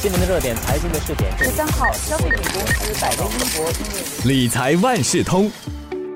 新闻的热点财经的试点，十三号，消费品公司百威英博理财万事通，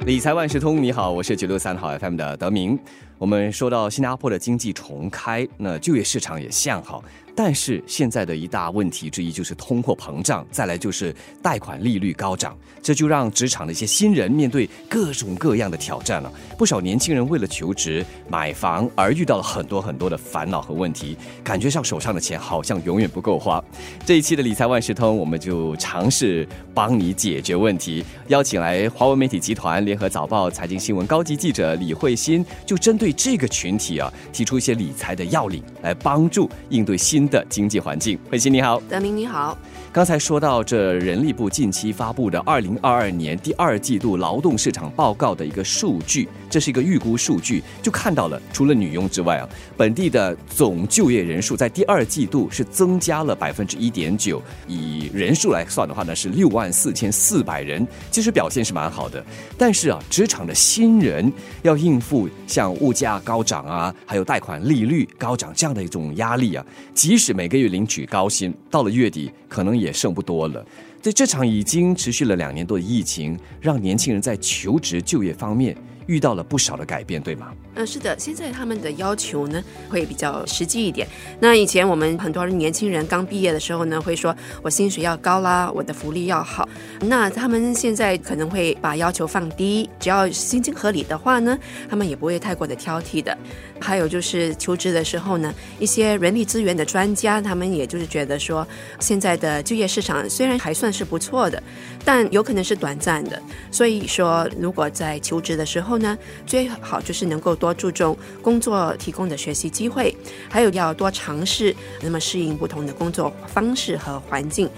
理财万事通，你好，我是九六三号 FM 的德明。我们说到新加坡的经济重开，那就业市场也向好。但是现在的一大问题之一就是通货膨胀，再来就是贷款利率高涨，这就让职场的一些新人面对各种各样的挑战了。不少年轻人为了求职、买房而遇到了很多很多的烦恼和问题，感觉上手上的钱好像永远不够花。这一期的理财万事通，我们就尝试帮你解决问题，邀请来华为媒体集团联合早报财经新闻高级记者李慧欣，就针对这个群体啊，提出一些理财的要领，来帮助应对新的经济环境。慧欣你好。德明你好，刚才说到这人力部近期发布的二零二二年第二季度劳动市场报告的一个数据，这是一个预估数据，就看到了除了女佣之外啊，本地的总就业人数在第二季度是增加了百分之一点九，以人数来算的话呢是六万四千四百人，其实表现是蛮好的。但是啊，职场的新人要应付像物价高涨啊，还有贷款利率高涨这样的一种压力啊，即使每个月领取高薪，到了月底可能也剩不多了。对这场已经持续了两年多的疫情，让年轻人在求职就业方面遇到了不少的改变，对吗？嗯，是的，现在他们的要求呢会比较实际一点。那以前我们很多年轻人刚毕业的时候呢，会说我薪水要高啦，我的福利要好。那他们现在可能会把要求放低，只要薪金合理的话呢，他们也不会太过的挑剔的。还有就是求职的时候呢，一些人力资源的专家，他们也就是觉得说，现在的就业市场虽然还算是不错的，但有可能是短暂的。所以说，如果在求职的时候后呢，最好就是能够多注重工作提供的学习机会，还有要多尝试，那么适应不同的工作方式和环境。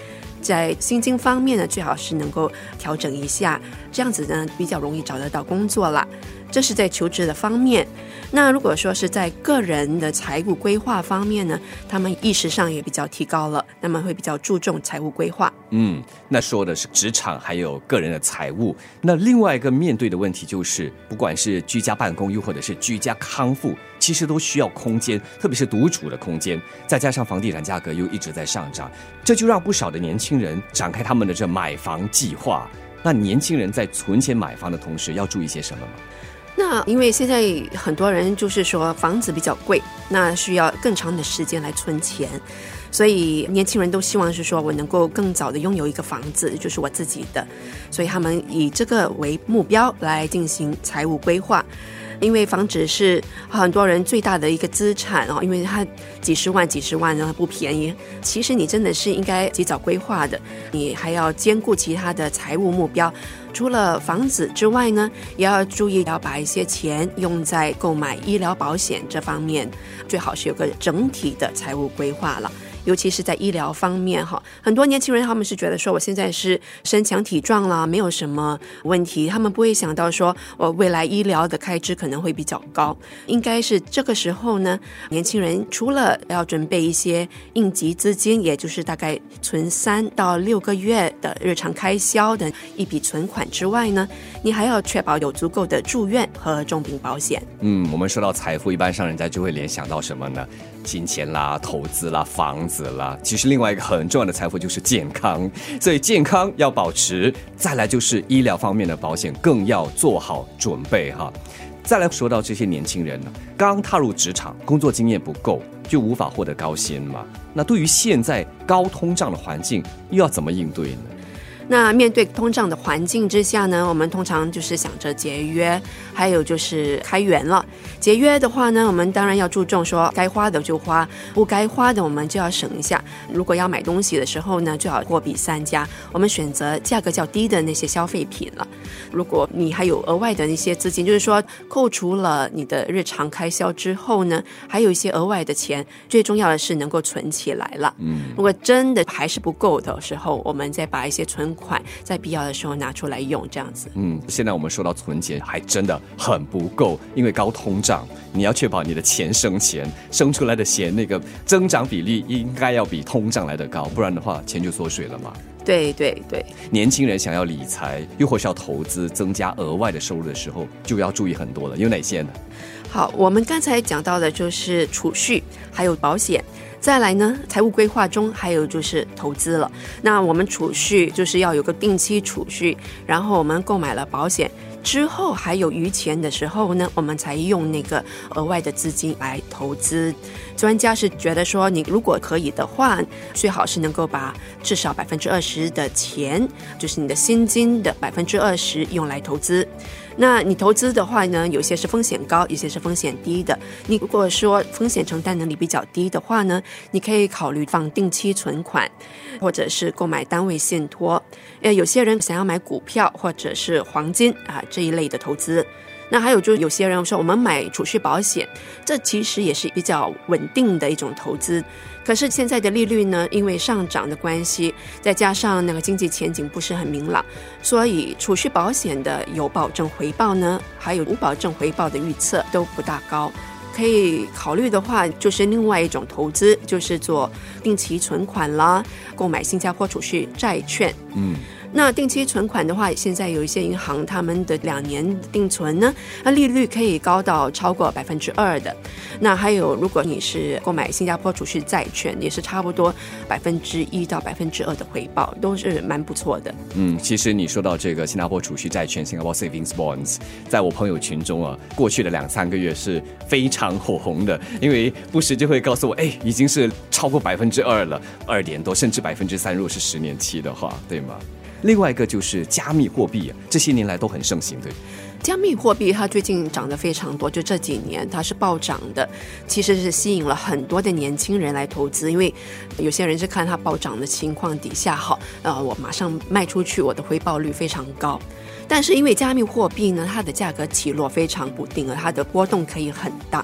在薪金方面呢，最好是能够调整一下，这样子呢比较容易找得到工作了。这是在求职的方面。那如果说是在个人的财务规划方面呢，他们意识上也比较提高了，那么会比较注重财务规划。嗯，那说的是职场还有个人的财务。那另外一个面对的问题就是，不管是居家办公，又或者是居家康复，其实都需要空间，特别是独处的空间。再加上房地产价格又一直在上涨，这就让不少的年轻人展开他们的这买房计划。那年轻人在存钱买房的同时，要注意些什么吗？那因为现在很多人就是说房子比较贵，那需要更长的时间来存钱，所以年轻人都希望是说我能够更早的拥有一个房子，就是我自己的，所以他们以这个为目标来进行财务规划。因为房子是很多人最大的一个资产哦，因为它几十万、几十万然后不便宜。其实你真的是应该及早规划的，你还要兼顾其他的财务目标。除了房子之外呢，也要注意要把一些钱用在购买医疗保险这方面，最好是有个整体的财务规划了。尤其是在医疗方面哈，很多年轻人他们是觉得说我现在是身强体壮了，没有什么问题，他们不会想到说我未来医疗的开支可能会比较高。应该是这个时候呢，年轻人除了要准备一些应急资金，也就是大概存三到六个月的日常开销的一笔存款之外呢，你还要确保有足够的住院和重病保险。嗯，我们说到财富，一般上人家就会联想到什么呢？金钱啦、投资啦、房子啦。其实另外一个很重要的财富就是健康，所以健康要保持。再来就是医疗方面的保险更要做好准备哈。再来说到这些年轻人呢，刚踏入职场，工作经验不够，就无法获得高薪嘛。那对于现在高通胀的环境，又要怎么应对呢？那面对通胀的环境之下呢，我们通常就是想着节约，还有就是开源了。节约的话呢，我们当然要注重说该花的就花，不该花的我们就要省一下。如果要买东西的时候呢，最好货比三家，我们选择价格较低的那些消费品了。如果你还有额外的那些资金，就是说扣除了你的日常开销之后呢，还有一些额外的钱，最重要的是能够存起来了。嗯，如果真的还是不够的时候，我们再把一些存款在必要的时候拿出来用，这样子。嗯，现在我们说到存钱还真的很不够，因为高通胀，你要确保你的钱生钱，生出来的钱那个增长比例应该要比通胀来的高，不然的话钱就缩水了嘛。对对对，年轻人想要理财，又或是要投资增加额外的收入的时候，就要注意很多了。有哪些呢？好，我们刚才讲到的就是储蓄，还有保险。再来呢，财务规划中还有就是投资了。那我们储蓄就是要有个定期储蓄，然后我们购买了保险之后还有余钱的时候呢，我们才用那个额外的资金来投资。专家是觉得说，你如果可以的话，最好是能够把至少百分之二十的钱，就是你的薪金的百分之二十用来投资。那你投资的话呢，有些是风险高，有些是风险低的。你如果说风险承担能力比较低的话呢，你可以考虑放定期存款，或者是购买单位信托。呃，有些人想要买股票或者是黄金啊这一类的投资。那还有就是有些人说，我们买储蓄保险，这其实也是比较稳定的一种投资。可是现在的利率呢，因为上涨的关系，再加上那个经济前景不是很明朗，所以储蓄保险的有保证回报呢，还有无保证回报的预测都不大高。可以考虑的话，就是另外一种投资，就是做定期存款啦，购买新加坡储蓄债券。嗯。那定期存款的话，现在有一些银行他们的两年定存呢，那利率可以高到超过百分之二的。那还有，如果你是购买新加坡储蓄债券，也是差不多百分之一到百分之二的回报，都是蛮不错的。嗯，其实你说到这个新加坡储蓄债券 （Singapore Savings Bonds），在我朋友群中啊，过去的两三个月是非常火红的，因为不时就会告诉我，哎，已经是超过百分之二了，二点多，甚至百分之三，如果是十年期的话，对吗？另外一个就是加密货币，这些年来都很盛行，对。加密货币它最近涨得非常多，就这几年它是暴涨的，其实是吸引了很多的年轻人来投资，因为有些人是看它暴涨的情况底下，好，呃，我马上卖出去，我的回报率非常高。但是因为加密货币呢，它的价格起落非常不定，而它的波动可以很大。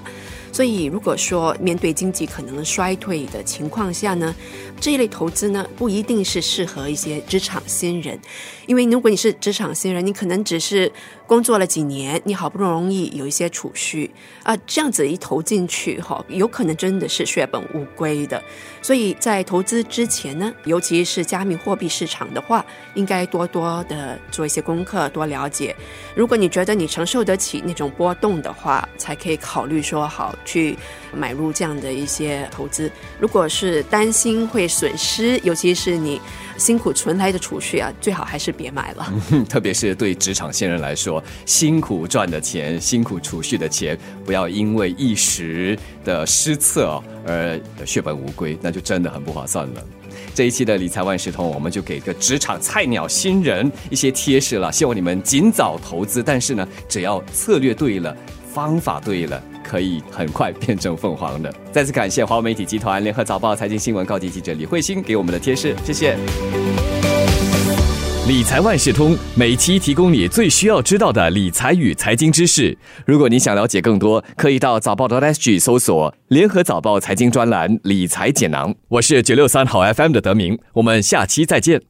所以，如果说面对经济可能衰退的情况下呢，这一类投资呢不一定是适合一些职场新人，因为如果你是职场新人，你可能只是工作了几年，你好不容易有一些储蓄啊，这样子一投进去哈，有可能真的是血本无归的。所以在投资之前呢，尤其是加密货币市场的话，应该多多的做一些功课，多了解。如果你觉得你承受得起那种波动的话，才可以考虑说好。去买入这样的一些投资，如果是担心会损失，尤其是你辛苦存来的储蓄啊，最好还是别买了。特别是对职场新人来说，辛苦赚的钱、辛苦储蓄的钱，不要因为一时的失策而血本无归，那就真的很不划算了。这一期的理财万事通，我们就给个职场菜鸟新人一些贴士了，希望你们尽早投资。但是呢，只要策略对了，方法对了。可以很快变成凤凰的。再次感谢华为媒体集团联合早报财经新闻高级记者李慧欣给我们的贴士，谢谢。理财万事通每期提供你最需要知道的理财与财经知识。如果你想了解更多，可以到早报的 SG 搜索联合早报财经专栏理财解囊。我是九六三好 FM 的德明，我们下期再见。